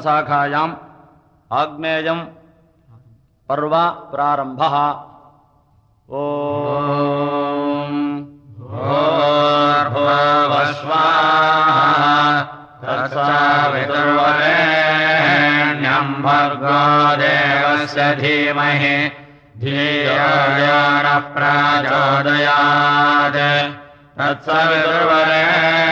शाखायाम् आग्नेयम् पर्व प्रारम्भः। ओर्वरेण्यम् भर्गो देवस्य धीमहि धीयान प्राचोदयात् तत्सवितुर्वरेण्या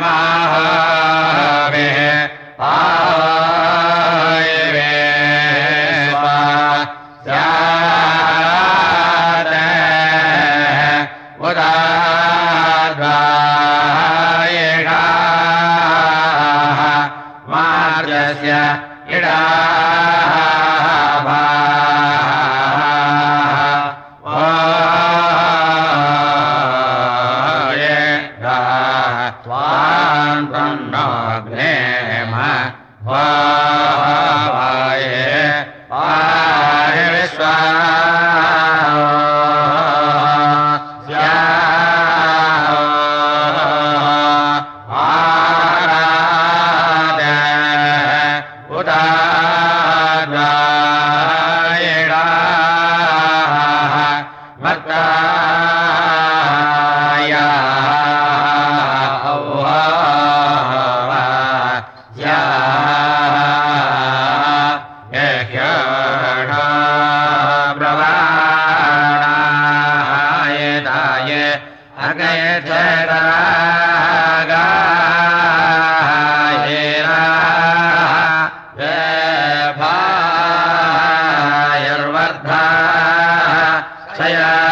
यमाः သာဆရာ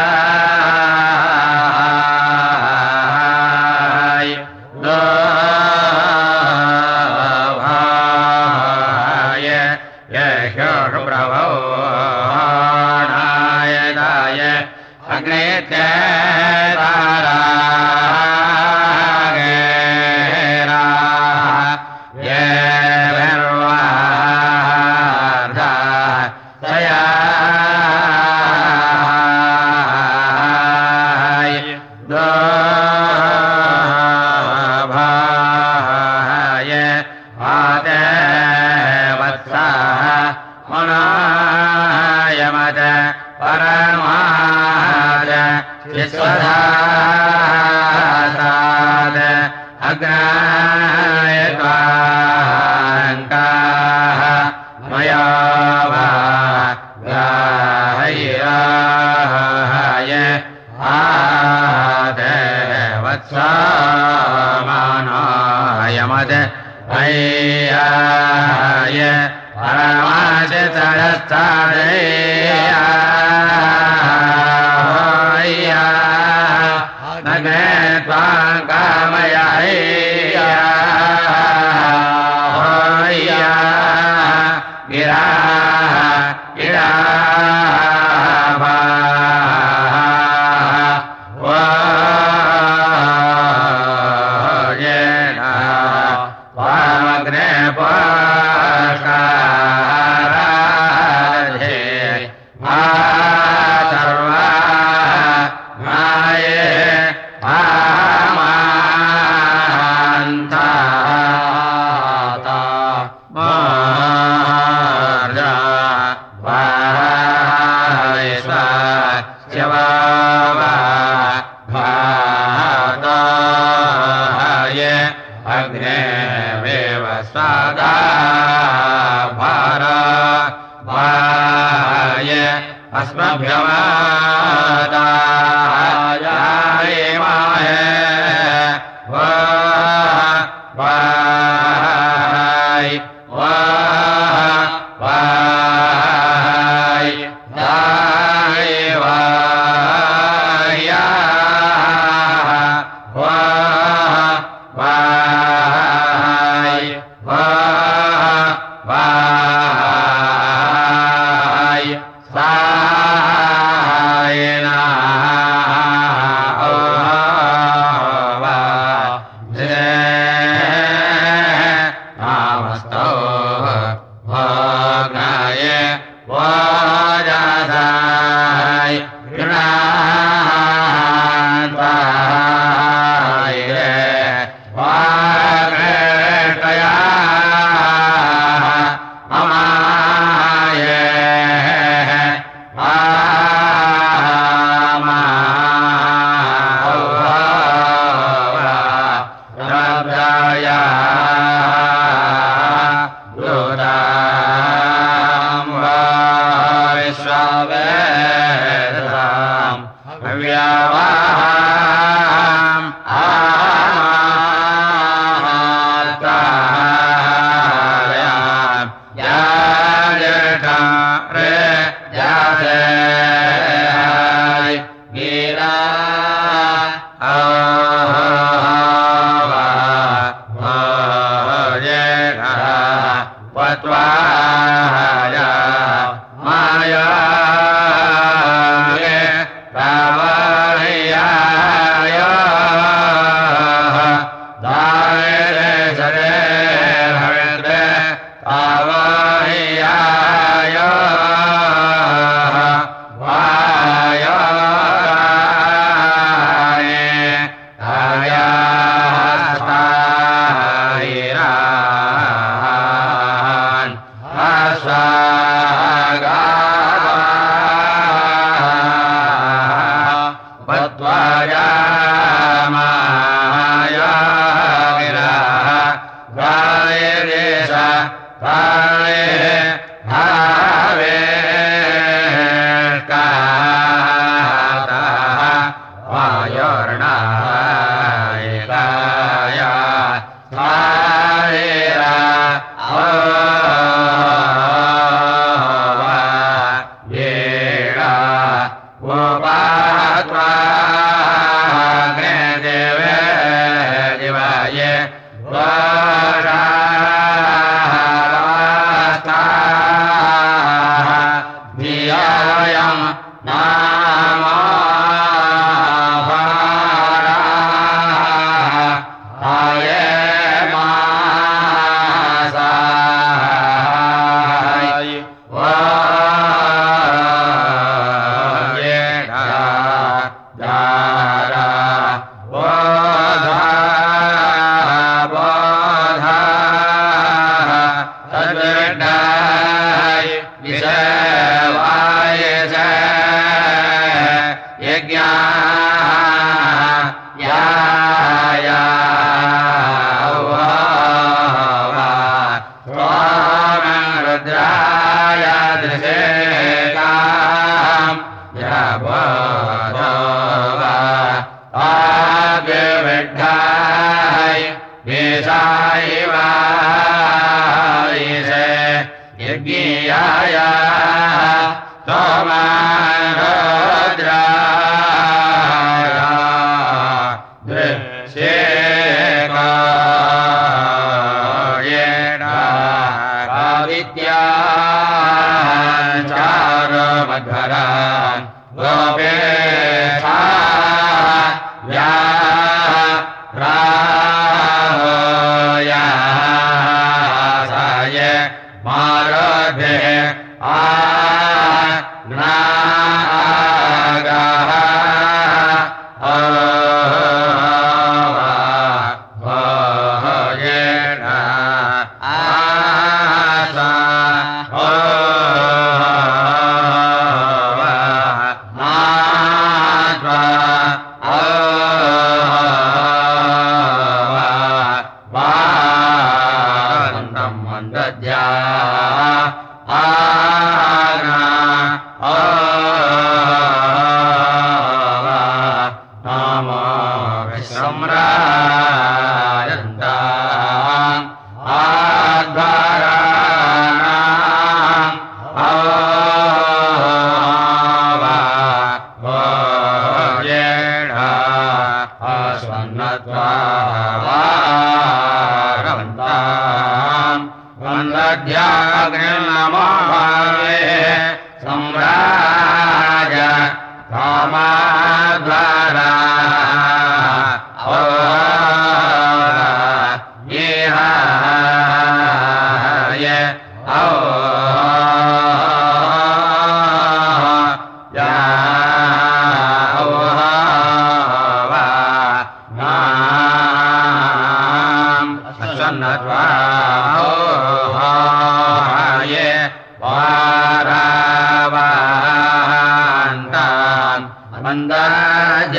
मन्दाजाय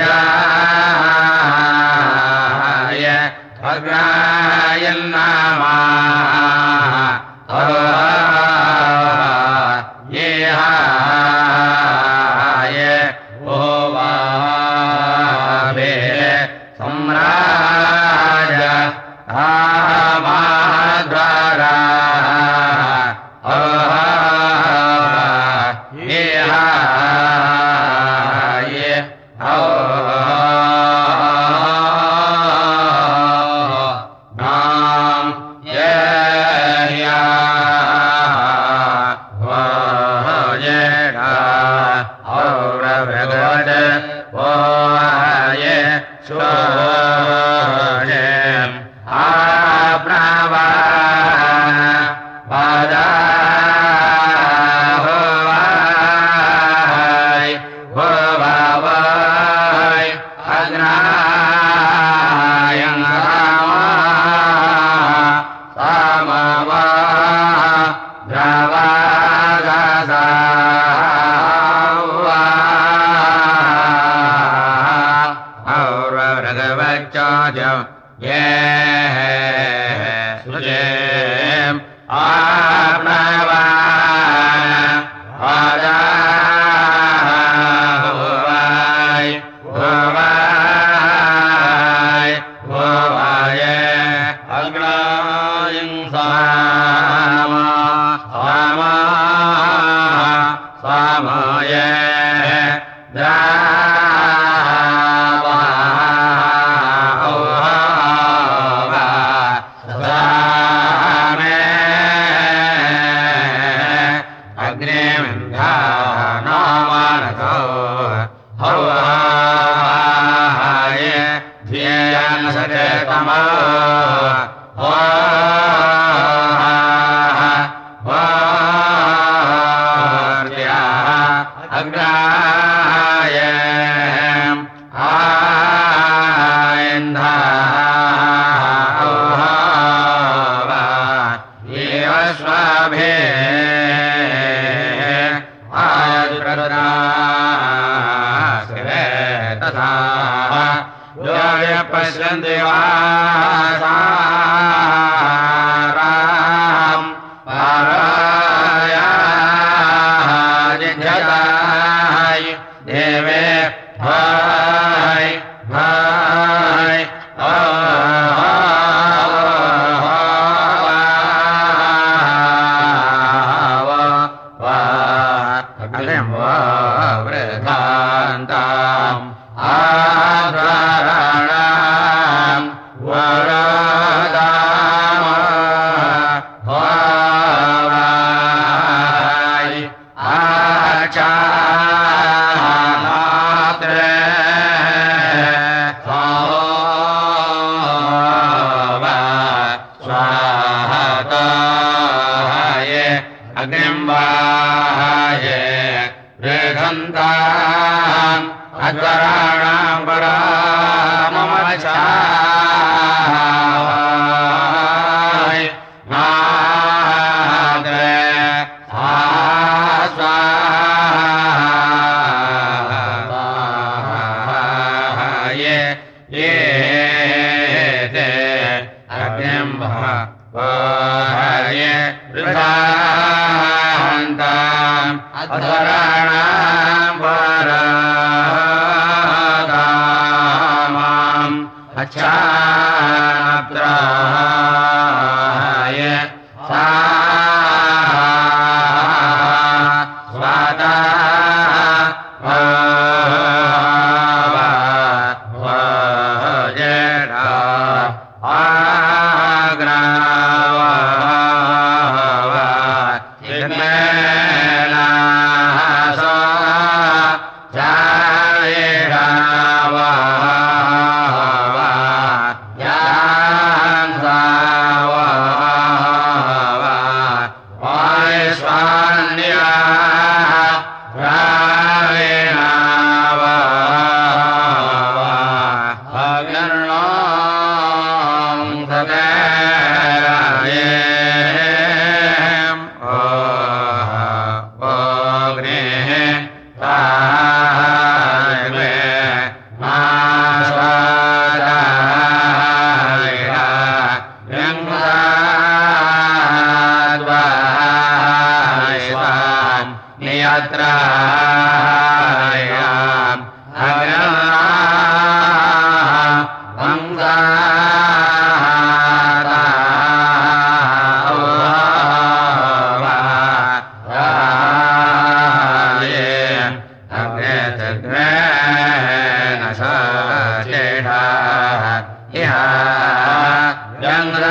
अग्रायन्नामा सुजे Ah. सा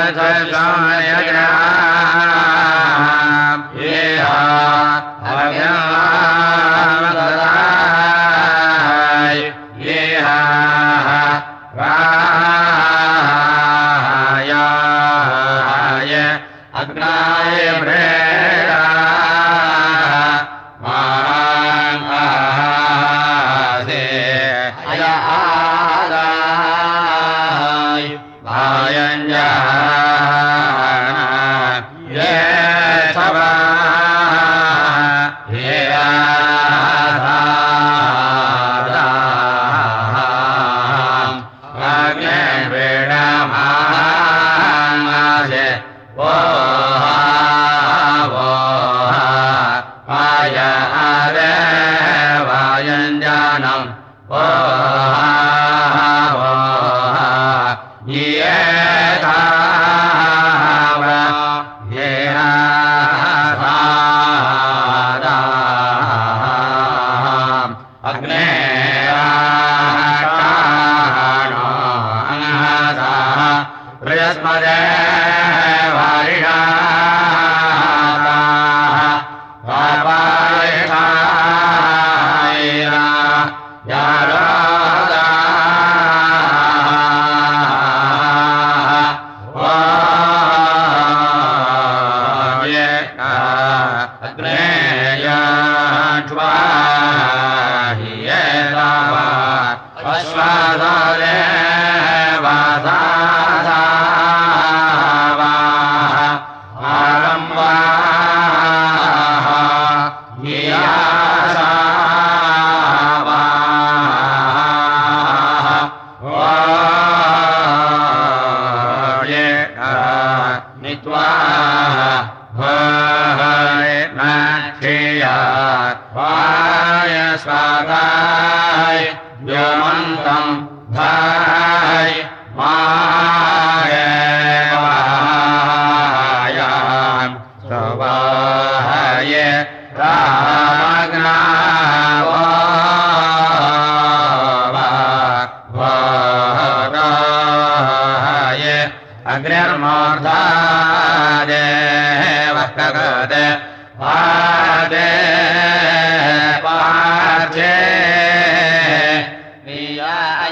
अग्नाय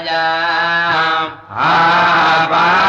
ယအာဘာ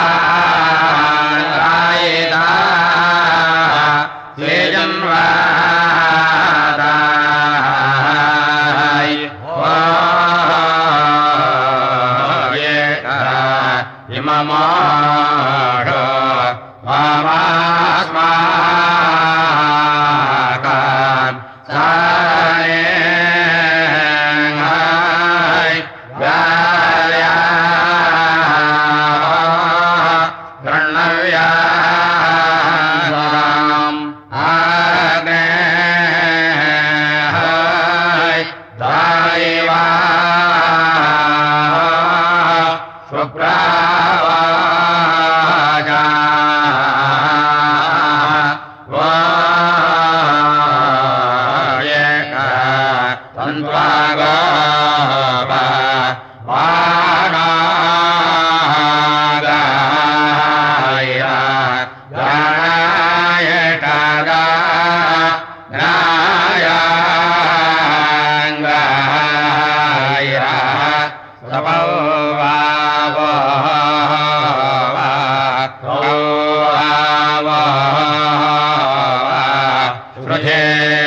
सुव्रजे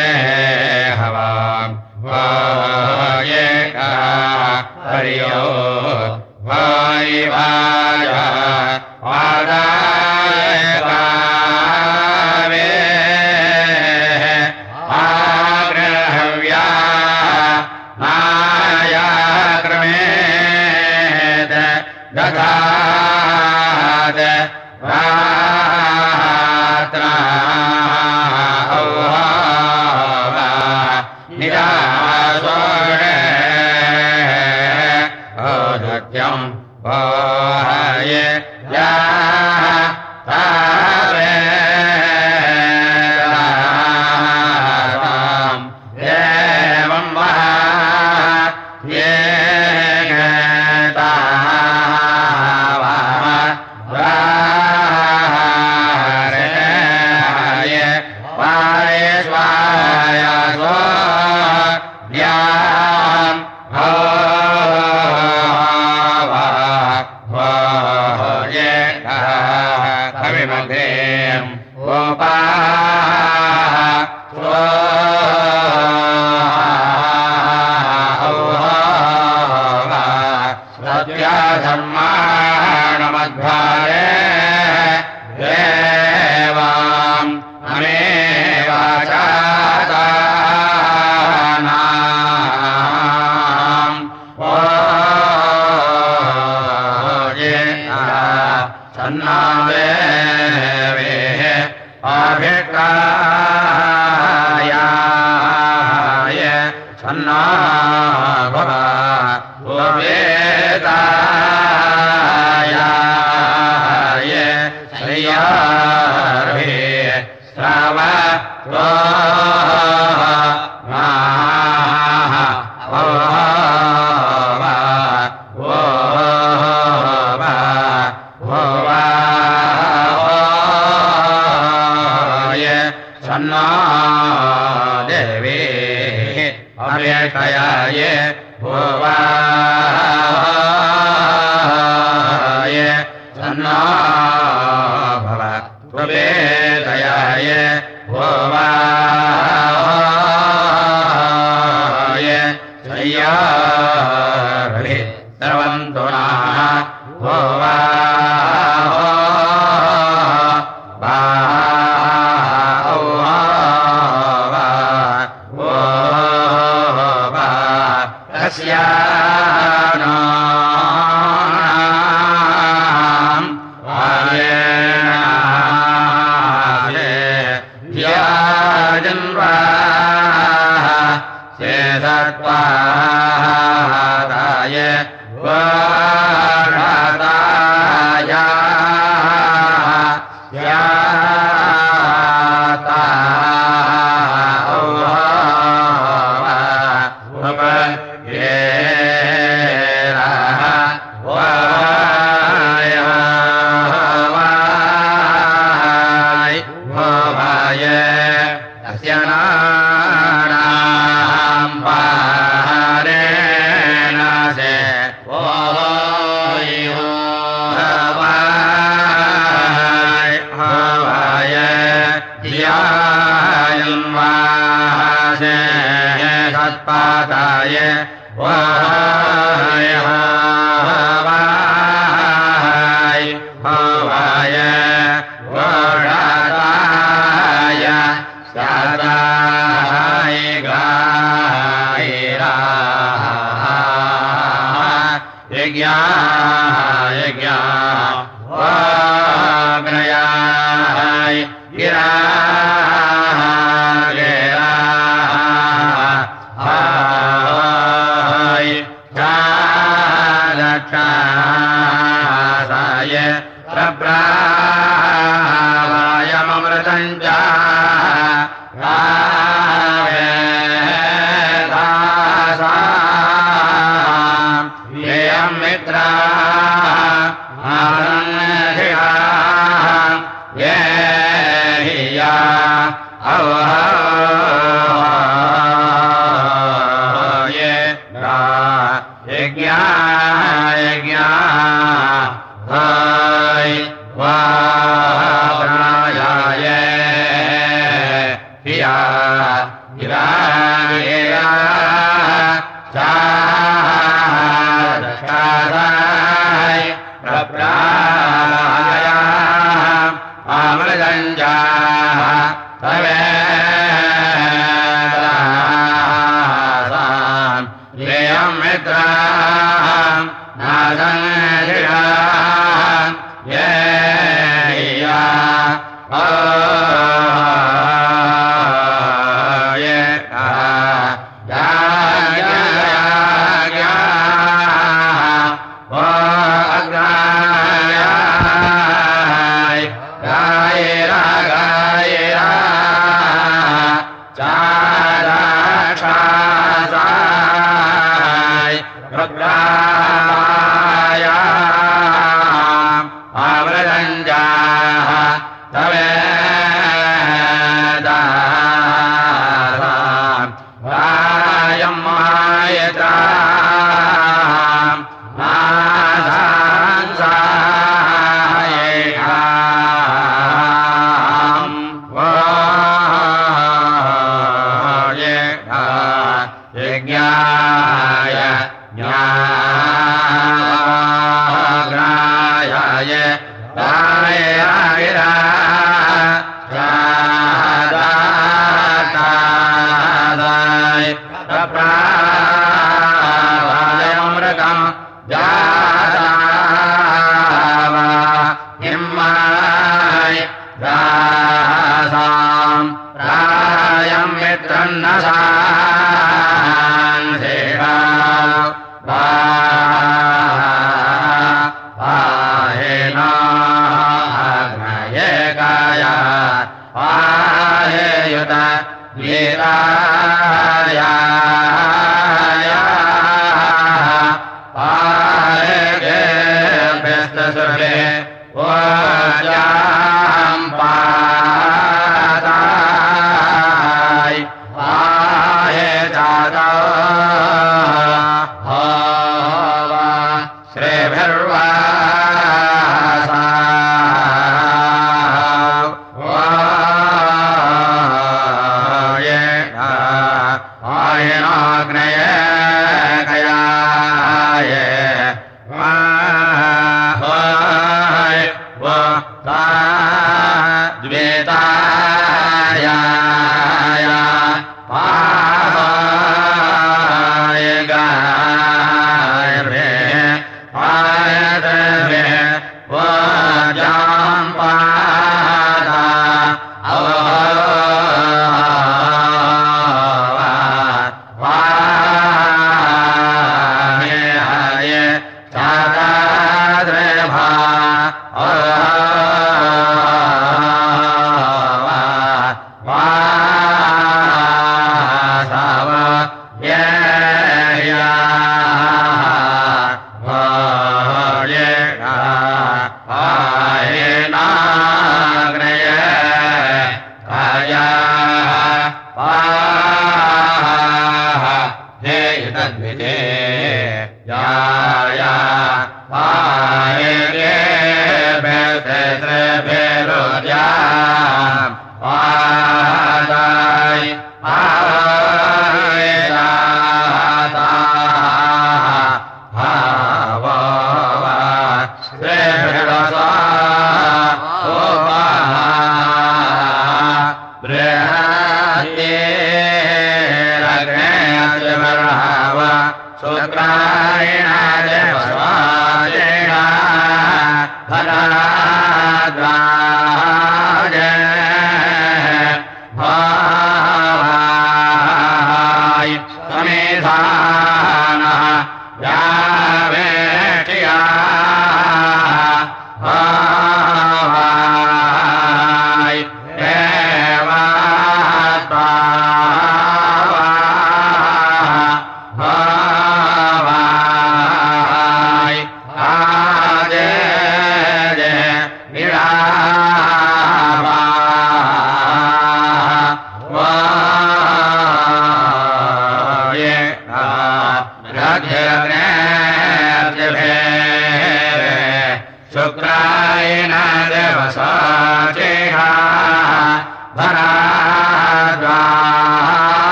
सत्याधर्माणमध्वारे देवाम् अमेवाचादानाम् अव्यक्षयाय पाहेयुत वीराय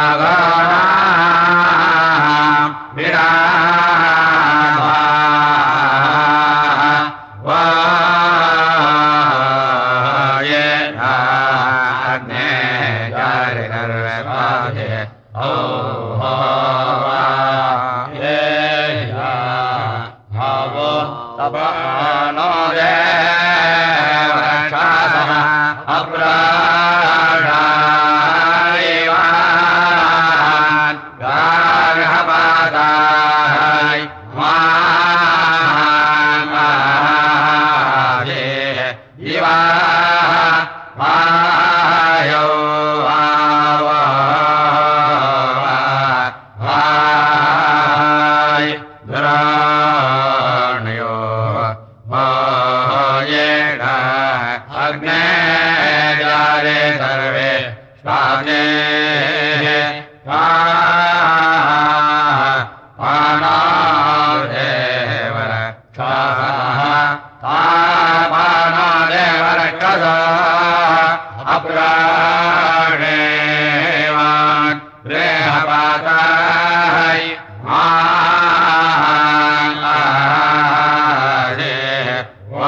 า